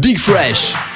Big Fresh.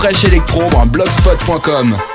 Big Fresh Electro, blogspot.com.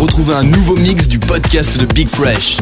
retrouvez un nouveau mix du podcast de Big Fresh.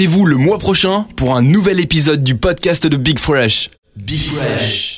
Rendez-vous le mois prochain pour un nouvel épisode du podcast de Big Fresh. Big Fresh.